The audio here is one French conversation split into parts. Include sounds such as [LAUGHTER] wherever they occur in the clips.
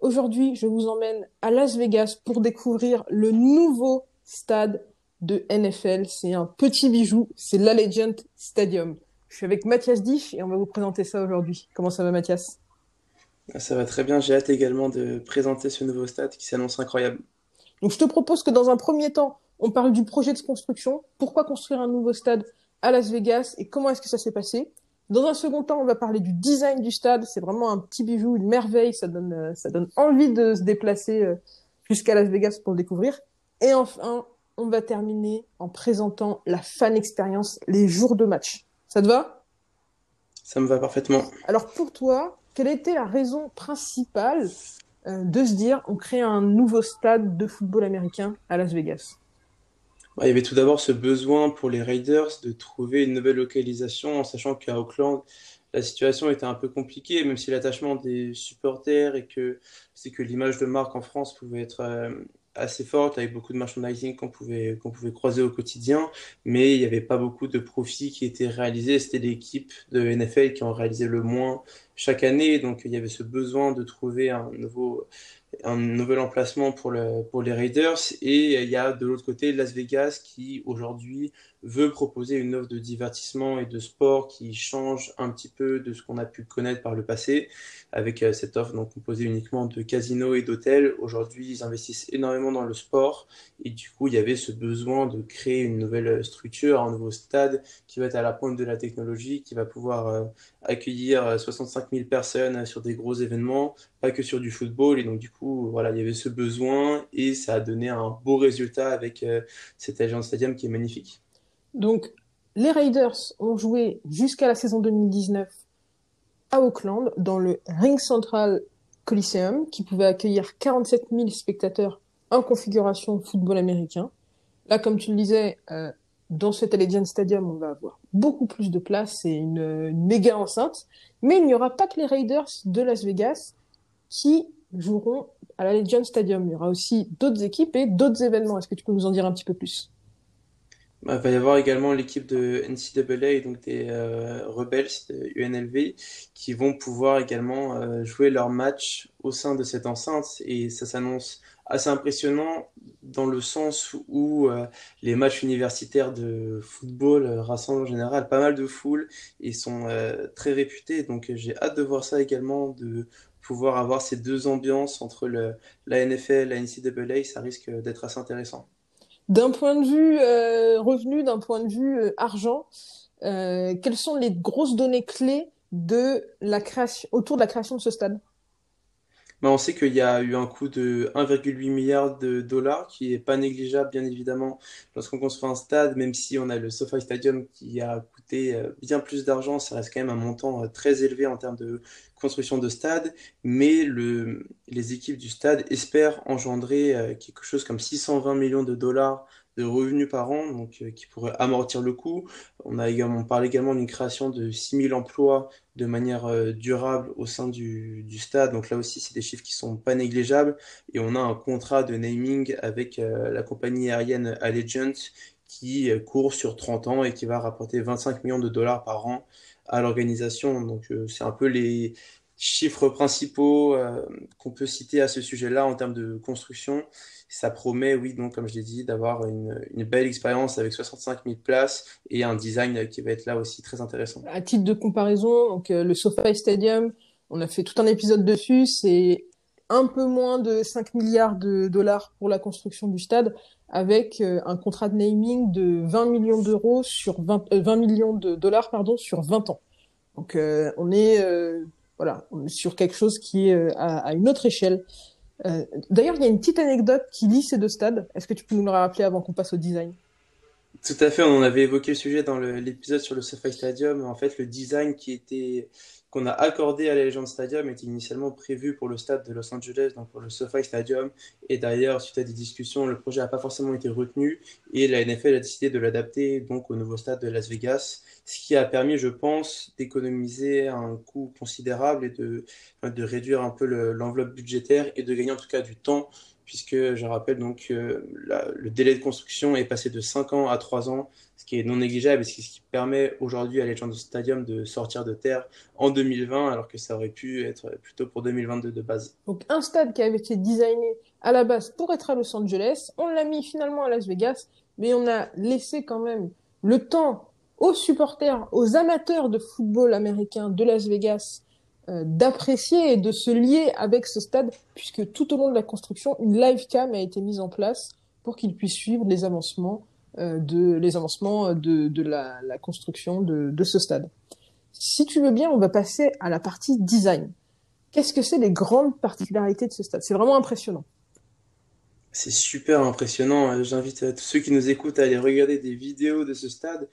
Aujourd'hui, je vous emmène à Las Vegas pour découvrir le nouveau stade de NFL. C'est un petit bijou, c'est l'Allegiant Stadium. Je suis avec Mathias Dich et on va vous présenter ça aujourd'hui. Comment ça va Mathias? Ça va très bien, j'ai hâte également de présenter ce nouveau stade qui s'annonce incroyable. Donc je te propose que dans un premier temps, on parle du projet de construction. Pourquoi construire un nouveau stade à Las Vegas et comment est-ce que ça s'est passé? Dans un second temps, on va parler du design du stade. C'est vraiment un petit bijou, une merveille. Ça donne, euh, ça donne envie de se déplacer euh, jusqu'à Las Vegas pour le découvrir. Et enfin, on va terminer en présentant la fan expérience les jours de match. Ça te va? Ça me va parfaitement. Alors pour toi, quelle était la raison principale euh, de se dire on crée un nouveau stade de football américain à Las Vegas? Il y avait tout d'abord ce besoin pour les Raiders de trouver une nouvelle localisation, en sachant qu'à Auckland, la situation était un peu compliquée, même si l'attachement des supporters et que que l'image de marque en France pouvait être euh, assez forte, avec beaucoup de merchandising qu'on pouvait, qu'on pouvait croiser au quotidien, mais il n'y avait pas beaucoup de profits qui étaient réalisés. C'était l'équipe de NFL qui en réalisait le moins chaque année, donc il y avait ce besoin de trouver un nouveau un nouvel emplacement pour, le, pour les Raiders. Et il y a de l'autre côté Las Vegas qui aujourd'hui veut proposer une offre de divertissement et de sport qui change un petit peu de ce qu'on a pu connaître par le passé, avec euh, cette offre donc composée uniquement de casinos et d'hôtels. Aujourd'hui, ils investissent énormément dans le sport et du coup, il y avait ce besoin de créer une nouvelle structure, un nouveau stade qui va être à la pointe de la technologie, qui va pouvoir euh, accueillir 65 euh, 000 personnes sur des gros événements, pas que sur du football. Et donc, du coup, voilà, il y avait ce besoin et ça a donné un beau résultat avec cet Agent Stadium qui est magnifique. Donc, les Raiders ont joué jusqu'à la saison 2019 à Auckland, dans le Ring Central Coliseum, qui pouvait accueillir 47 000 spectateurs en configuration football américain. Là, comme tu le disais, euh, dans cet Allegiant Stadium, on va avoir beaucoup plus de place et une, méga enceinte. Mais il n'y aura pas que les Raiders de Las Vegas qui joueront à l'Allegiant Stadium. Il y aura aussi d'autres équipes et d'autres événements. Est-ce que tu peux nous en dire un petit peu plus? Bah, il va y avoir également l'équipe de NCAA, donc des euh, Rebels de UNLV, qui vont pouvoir également euh, jouer leur match au sein de cette enceinte. Et ça s'annonce assez impressionnant dans le sens où euh, les matchs universitaires de football rassemblent en général pas mal de foules et sont très réputés. Donc j'ai hâte de voir ça également, de pouvoir avoir ces deux ambiances entre le, la NFL, la NCAA, ça risque d'être assez intéressant. D'un point de vue euh, revenu, d'un point de vue euh, argent, euh, quelles sont les grosses données clés de la création, autour de la création de ce stade? On sait qu'il y a eu un coût de 1,8 milliard de dollars, qui est pas négligeable, bien évidemment, lorsqu'on construit un stade, même si on a le SoFi Stadium qui a coûté euh, bien plus d'argent, ça reste quand même un montant euh, très élevé en termes de construction de stade, mais le, les équipes du stade espèrent engendrer euh, quelque chose comme 620 millions de dollars de revenus par an, donc euh, qui pourrait amortir le coût. On a également on parle également d'une création de 6000 emplois de manière euh, durable au sein du, du stade. Donc là aussi, c'est des chiffres qui sont pas négligeables. Et on a un contrat de naming avec euh, la compagnie aérienne Allegiant qui court sur 30 ans et qui va rapporter 25 millions de dollars par an à l'organisation. Donc c'est un peu les chiffres principaux qu'on peut citer à ce sujet-là en termes de construction ça promet, oui, donc comme je l'ai dit, d'avoir une, une, belle expérience avec 65 000 places et un design qui va être là aussi très intéressant. À titre de comparaison, donc euh, le SoFi Stadium, on a fait tout un épisode dessus, c'est un peu moins de 5 milliards de dollars pour la construction du stade, avec euh, un contrat de naming de 20 millions d'euros sur 20, 20 euh, millions de dollars pardon sur 20 ans. Donc on est voilà sur quelque chose qui est à, à une autre échelle. Euh, d'ailleurs, il y a une petite anecdote qui lie ces deux stades. Est-ce que tu peux nous le rappeler avant qu'on passe au design? Tout à fait, on avait évoqué le sujet dans l'épisode sur le SoFi Stadium. En fait, le design qui était qu'on a accordé à la Legend Stadium était initialement prévu pour le stade de Los Angeles, donc pour le SoFi Stadium. Et d'ailleurs, suite à des discussions, le projet n'a pas forcément été retenu et la NFL a décidé de l'adapter donc au nouveau stade de Las Vegas, ce qui a permis, je pense, d'économiser un coût considérable et de, de réduire un peu l'enveloppe budgétaire et de gagner en tout cas du temps puisque je rappelle donc que le délai de construction est passé de 5 ans à 3 ans, ce qui est non négligeable et ce qui permet aujourd'hui à Legend Stadium de sortir de terre en 2020 alors que ça aurait pu être plutôt pour 2022 de base. Donc un stade qui avait été designé à la base pour être à Los Angeles, on l'a mis finalement à Las Vegas, mais on a laissé quand même le temps aux supporters, aux amateurs de football américain de Las Vegas euh, d'apprécier et de se lier avec ce stade, puisque tout au long de la construction, une live cam a été mise en place pour qu'ils puissent suivre les avancements euh, de les avancements de, de la, la, construction de, de, ce stade. Si tu veux bien, on va passer à la partie design. Qu'est-ce que c'est les grandes particularités de ce stade? C'est vraiment impressionnant. C'est super impressionnant. J'invite tous ceux qui nous écoutent à aller regarder des vidéos de ce stade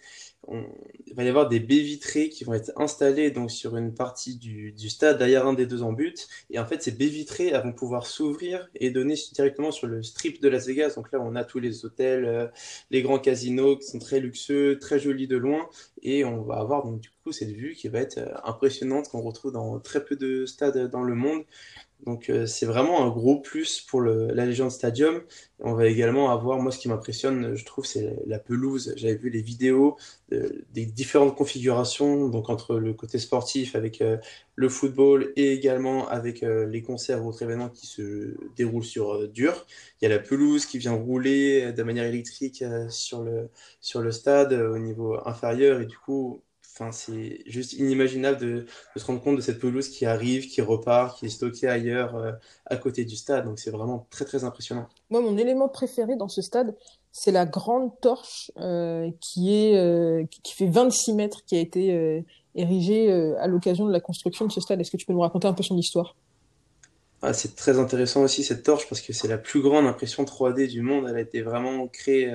il va y avoir des baies vitrées qui vont être installées donc sur une partie du, stade derrière un des deux embuts. Et en fait, ces baies vitrées elles vont pouvoir s'ouvrir et donner directement sur le strip de Las Vegas. Donc là, on a tous les hôtels, euh, les grands casinos qui sont très luxueux, très jolis de loin. Et on va avoir donc du coup cette vue qui va être euh, impressionnante qu'on retrouve dans très peu de stades dans le monde. Donc euh, c'est vraiment un gros plus pour le, la Legend Stadium. On va également avoir, moi ce qui m'impressionne, je trouve, c'est la pelouse. J'avais vu les vidéos des différentes configurations, donc entre le côté sportif avec euh, le football et également avec euh, les concerts ou autres événements qui se déroulent sur dur. Il y a la pelouse qui vient rouler de manière électrique sur le sur le stade au niveau inférieur et du coup Enfin, c'est juste inimaginable de, se rendre compte de cette pelouse qui arrive, qui repart, qui est stockée ailleurs, euh, à côté du stade. Donc c'est vraiment très très impressionnant. Moi, mon élément préféré dans ce stade, c'est la grande torche euh, qui est euh, qui fait 26 mètres, qui a été érigée à l'occasion de la construction de ce stade. Est-ce que tu peux nous raconter un peu son histoire? Ah, c'est très intéressant aussi cette torche parce que c'est la plus grande impression 3D du monde. Elle a été vraiment créée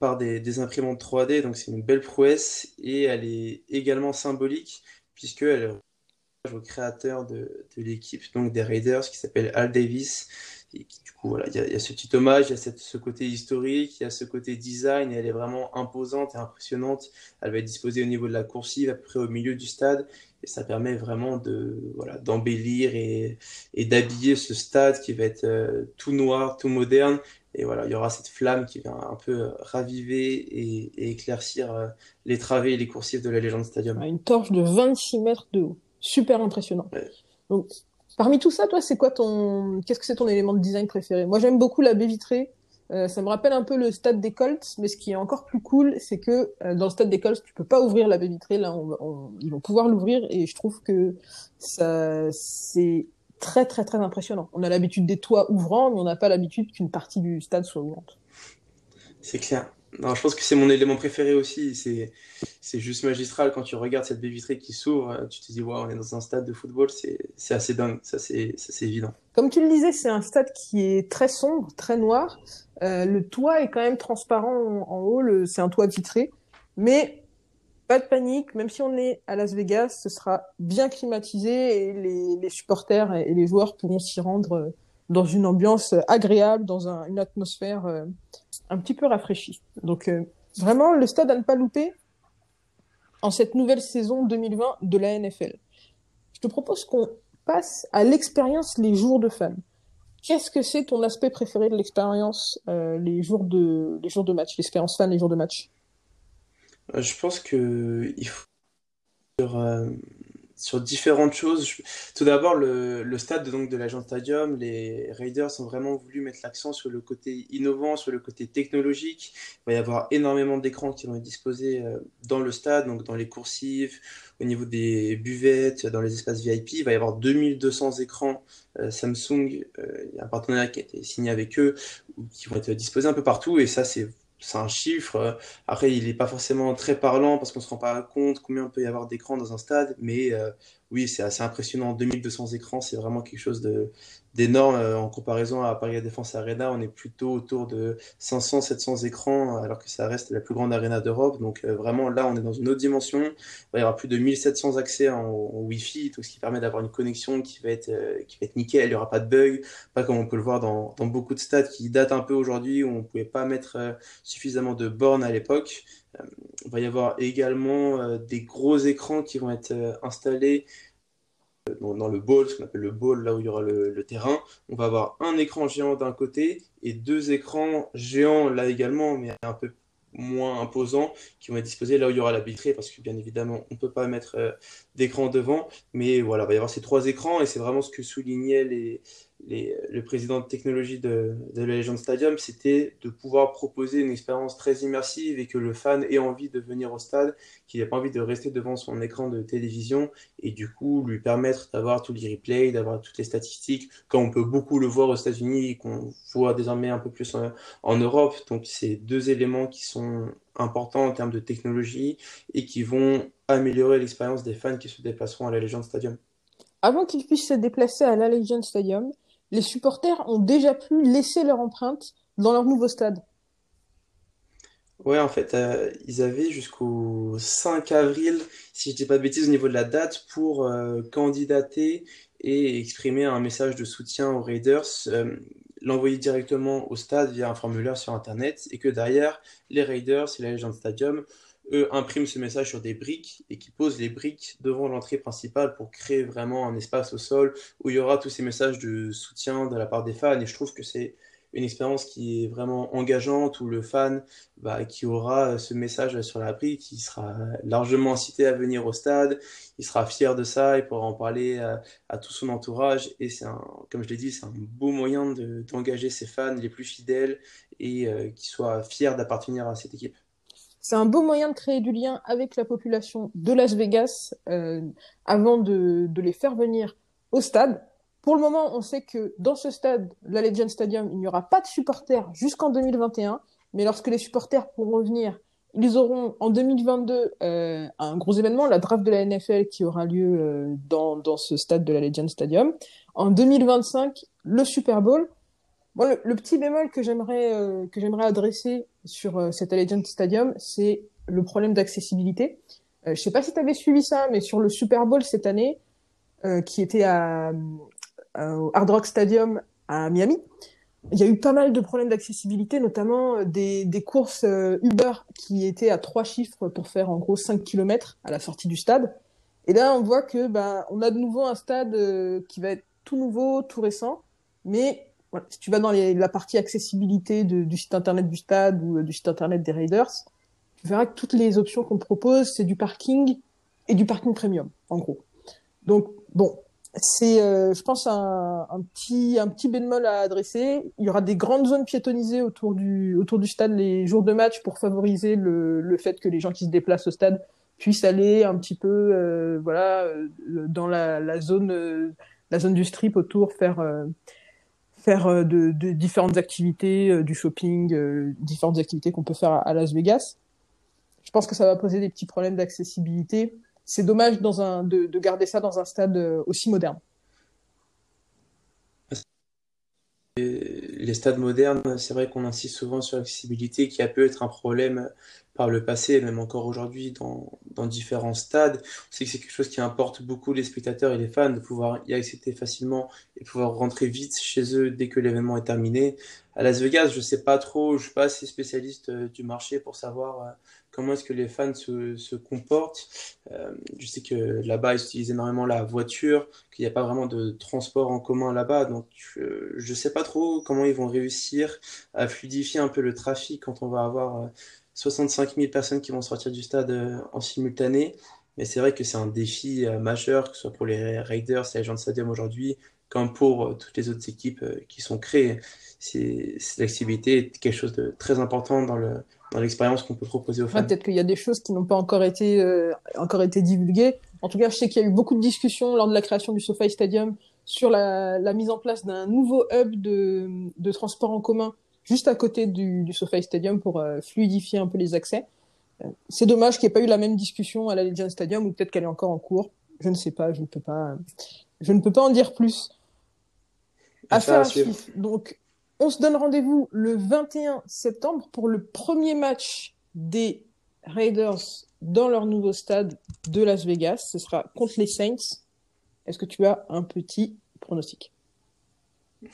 par des, imprimantes 3D, donc c'est une belle prouesse et elle est également symbolique puisqu'elle est au créateur de, l'équipe, donc des Raiders, qui s'appelle Al Davis. Et du coup, voilà, il y, a, ce petit hommage, il y a ce côté historique, il y a ce côté design, et elle est vraiment imposante et impressionnante. Elle va être disposée au niveau de la coursive, à peu près au milieu du stade, et ça permet vraiment de voilà d'embellir et, et d'habiller ce stade qui va être euh, tout noir, tout moderne, et voilà, il y aura cette flamme qui vient un peu euh, raviver et, éclaircir euh, les travées et les coursives de la légende Stadium. Une torche de 26 mètres de haut. Super impressionnant. Donc, parmi tout ça, toi, c'est quoi ton, qu'est-ce que c'est ton élément de design préféré? Moi, j'aime beaucoup la baie vitrée. Euh, ça me rappelle un peu le stade des Colts, mais ce qui est encore plus cool, c'est que dans le stade des Colts, tu peux pas ouvrir la baie vitrée. Là, on, ils vont pouvoir l'ouvrir et je trouve que ça, c'est très très très impressionnant. On a l'habitude des toits ouvrants, mais on n'a pas l'habitude qu'une partie du stade soit ouverte. C'est clair. Non, je pense que c'est mon élément préféré aussi. C'est, c'est juste magistral quand tu regardes cette baie vitrée qui s'ouvre. Tu te dis, waouh, on est dans un stade de football. C'est, c'est assez dingue. Ça, c'est, c'est évident. Comme tu le disais, c'est un stade qui est très sombre, très noir. Euh, le toit est quand même transparent en, en haut. c'est un toit vitré. Mais pas de panique, même si on est à Las Vegas, ce sera bien climatisé et les, supporters et les joueurs pourront s'y rendre euh, dans une ambiance agréable, dans une atmosphère euh, un petit peu rafraîchie. Donc euh, vraiment, le stade à ne pas louper en cette nouvelle saison 2020 de la NFL. Je te propose qu'on passe à l'expérience les jours de fans. Qu'est-ce que c'est ton aspect préféré de l'expérience les jours de les jours de match, l'expérience fan les jours de match? Euh, je pense que il faut sur, euh, différentes choses. Tout d'abord, le, stade donc, de l'Agent Stadium, les Raiders ont vraiment voulu mettre l'accent sur le côté innovant, sur le côté technologique. Il va y avoir énormément d'écrans qui vont être disposés euh, dans le stade, donc dans les coursives, au niveau des buvettes, dans les espaces VIP. Il va y avoir 2200 écrans Samsung. il y a un partenariat qui a été signé avec eux, qui vont être disposés un peu partout. Et ça, c'est c'est un chiffre. Après, il n'est pas forcément très parlant parce qu'on se rend pas compte combien il peut y avoir d'écrans dans un stade, mais euh, oui, c'est assez impressionnant. 2200 écrans, c'est vraiment quelque chose d'énorme euh, en comparaison à Paris Défense Arena. On est plutôt autour de 500, 700 écrans, alors que ça reste la plus grande arena d'Europe. Donc euh, vraiment, là, on est dans une autre dimension. Il y avoir plus de 1700 accès en, Wi-Fi, tout ce qui permet d'avoir une connexion qui va être euh, nickel. Il n'y aura pas de bug, pas comme on peut le voir dans, beaucoup de stades qui datent un peu aujourd'hui où on pouvait pas mettre suffisamment de bornes à l'époque. Il va y avoir également des gros écrans qui vont être installés dans, le bowl, ce qu'on appelle le bowl, là où il y aura le, terrain, on va avoir un écran géant d'un côté et deux écrans géants là également, mais un peu moins imposants, qui vont être disposés là où il y aura la vitrée, parce que bien évidemment, on ne peut pas mettre euh, d'écran devant, mais voilà, il va y avoir ces trois écrans, et c'est vraiment ce que soulignaient les, le président de technologie de, la Legend Stadium, c'était de pouvoir proposer une expérience très immersive et que le fan ait envie de venir au stade, qu'il n'ait pas envie de rester devant son écran de télévision et du coup lui permettre d'avoir tous les replays, d'avoir toutes les statistiques, comme on peut beaucoup le voir aux États-Unis et qu'on voit désormais un peu plus en, en Europe. Donc c'est deux éléments qui sont importants en termes de technologie et qui vont améliorer l'expérience des fans qui se déplaceront à la Legend Stadium. Avant qu'ils puissent se déplacer à la Legend Stadium, les supporters ont déjà pu laisser leur empreinte dans leur nouveau stade. Ouais, en fait, euh, ils avaient jusqu'au 5 avril, si je dis pas de bêtises, au niveau de la date, pour euh, candidater et exprimer un message de soutien aux Raiders, euh, l'envoyer directement au stade via un formulaire sur Internet, et que derrière, les Raiders et la Legend Stadium eux impriment ce message sur des briques et qui posent les briques devant l'entrée principale pour créer vraiment un espace au sol où il y aura tous ces messages de soutien de la part des fans. Et je trouve que c'est une expérience qui est vraiment engageante où le fan bah, qui aura ce message sur la brique, il sera largement incité à venir au stade, il sera fier de ça, il pourra en parler à, tout son entourage et c'est un, comme je l'ai dit, c'est un beau moyen d'engager ses fans les plus fidèles et euh, qui soient fiers d'appartenir à cette équipe. C'est un beau moyen de créer du lien avec la population de Las Vegas euh, avant de, de, les faire venir au stade. Pour le moment, on sait que dans ce stade, la Legend Stadium, il n'y aura pas de supporters jusqu'en 2021. Mais lorsque les supporters pourront venir, ils auront en 2022 euh, un gros événement, la draft de la NFL qui aura lieu euh, dans, dans ce stade de la Legend Stadium. En 2025, le Super Bowl le, petit bémol que j'aimerais euh, que j'aimerais adresser sur euh, cet Allegiant Stadium, c'est le problème d'accessibilité. Euh, je sais pas si tu avais suivi ça, mais sur le Super Bowl cette année, euh, qui était à, au Hard Rock Stadium à Miami, il y a eu pas mal de problèmes d'accessibilité, notamment des, des courses Uber qui étaient à trois chiffres pour faire en gros 5 km à la sortie du stade. Et là, on voit que bah, on a de nouveau un stade qui va être tout nouveau, tout récent, mais si tu vas dans la partie accessibilité du site internet du stade ou euh, du site internet des Raiders, tu verras que toutes les options qu'on propose, c'est du parking et du parking premium, en gros. Donc, bon, c'est, euh, je pense, un, un, petit, un petit bémol à adresser. Il y aura des grandes zones piétonnisées autour du, autour du stade les jours de match pour favoriser le, le fait que les gens qui se déplacent au stade puissent aller un petit peu, euh, voilà, dans la, la zone, la zone du strip autour, faire faire euh, de, de, différentes activités, euh, du shopping, euh, différentes activités qu'on peut faire à, Las Vegas. Je pense que ça va poser des petits problèmes d'accessibilité. C'est dommage dans un, de, de, garder ça dans un stade aussi moderne. Les stades modernes, c'est vrai qu'on insiste souvent sur l'accessibilité qui a pu être un problème par le passé même encore aujourd'hui dans, différents stades. On sait que c'est quelque chose qui importe beaucoup les spectateurs et les fans de pouvoir y accéder facilement et pouvoir rentrer vite chez eux dès que l'événement est terminé. À Las Vegas, je sais pas trop, je suis pas assez spécialiste euh, du marché pour savoir euh, comment est-ce que les fans se, comportent. Euh, je sais que là-bas, ils utilisent énormément la voiture, qu'il n'y a pas vraiment de transport en commun là-bas, donc je, je sais pas trop comment ils vont réussir à fluidifier un peu le trafic quand on va avoir 65 000 personnes qui vont sortir du stade euh, en simultané. Mais c'est vrai que c'est un défi euh, majeur, que ce soit pour les Raiders les gens de Stadium aujourd'hui, comme pour euh, toutes les autres équipes qui sont créées. C'est, l'accessibilité est quelque chose de très important dans le dans l'expérience qu'on peut proposer aux fans. peut-être qu'il y a des choses qui n'ont pas encore été encore été divulguées. En tout cas, je sais qu'il y a eu beaucoup de discussions lors de la création du SoFi Stadium sur la, la mise en place d'un nouveau hub de, de transport en commun juste à côté du, du SoFi Stadium pour euh, fluidifier un peu les accès. Euh, c'est dommage qu'il n'y ait pas eu la même discussion à la Legend Stadium ou peut-être qu'elle est encore en cours. je ne sais pas, je ne peux pas, je ne peux pas en dire plus. Affaire à suivre. Donc, on se donne rendez-vous le 21 septembre pour le premier match des Raiders dans leur nouveau stade de Las Vegas. Ce sera contre les Saints. Est-ce que tu as un petit pronostic? [LAUGHS]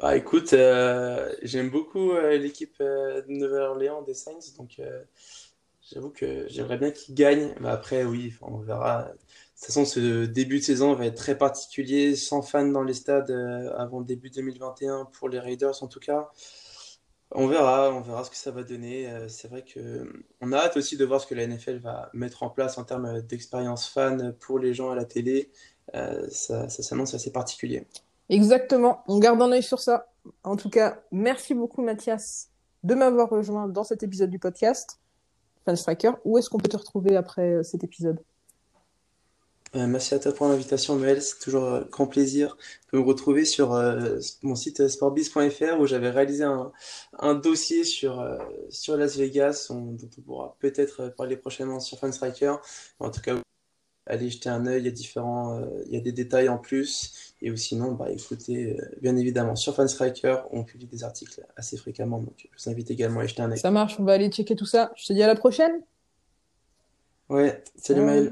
Bah écoute, euh, j'aime beaucoup euh, l'équipe euh, de Nouvelle-Orléans des Saints, donc j'avoue que j'aimerais bien qu'ils gagnent. Mais après, oui, on verra. De toute façon, ce début de saison va être très particulier, sans fans dans les stades avant début 2021 pour les Raiders en tout cas. On verra, on verra ce que ça va donner. C'est vrai que on a hâte aussi de voir ce que la NFL va mettre en place en termes d'expérience fan pour les gens à la télé. ça, ça s'annonce assez particulier. Exactement, on garde un œil sur ça. En tout cas, merci beaucoup Mathias de m'avoir rejoint dans cet épisode du podcast. Striker, où est-ce qu'on peut te retrouver après euh, cet épisode? Euh, Merci à toi pour l'invitation Noël, c'est toujours un grand plaisir. Peux me retrouver sur euh, mon site sportbiz.fr où j'avais réalisé un, dossier sur, sur Las Vegas dont on pourra peut-être parler prochainement sur Striker. En tout cas, allez jeter un œil, il y a différents, il y a des détails en plus. Et sinon, bah, écoutez, euh, bien évidemment, sur Fanstriker, on publie des articles assez fréquemment, donc je vous invite également à jeter un œil. Ça marche, on va aller checker tout ça. Je te dis à la prochaine. Ouais, salut Maël.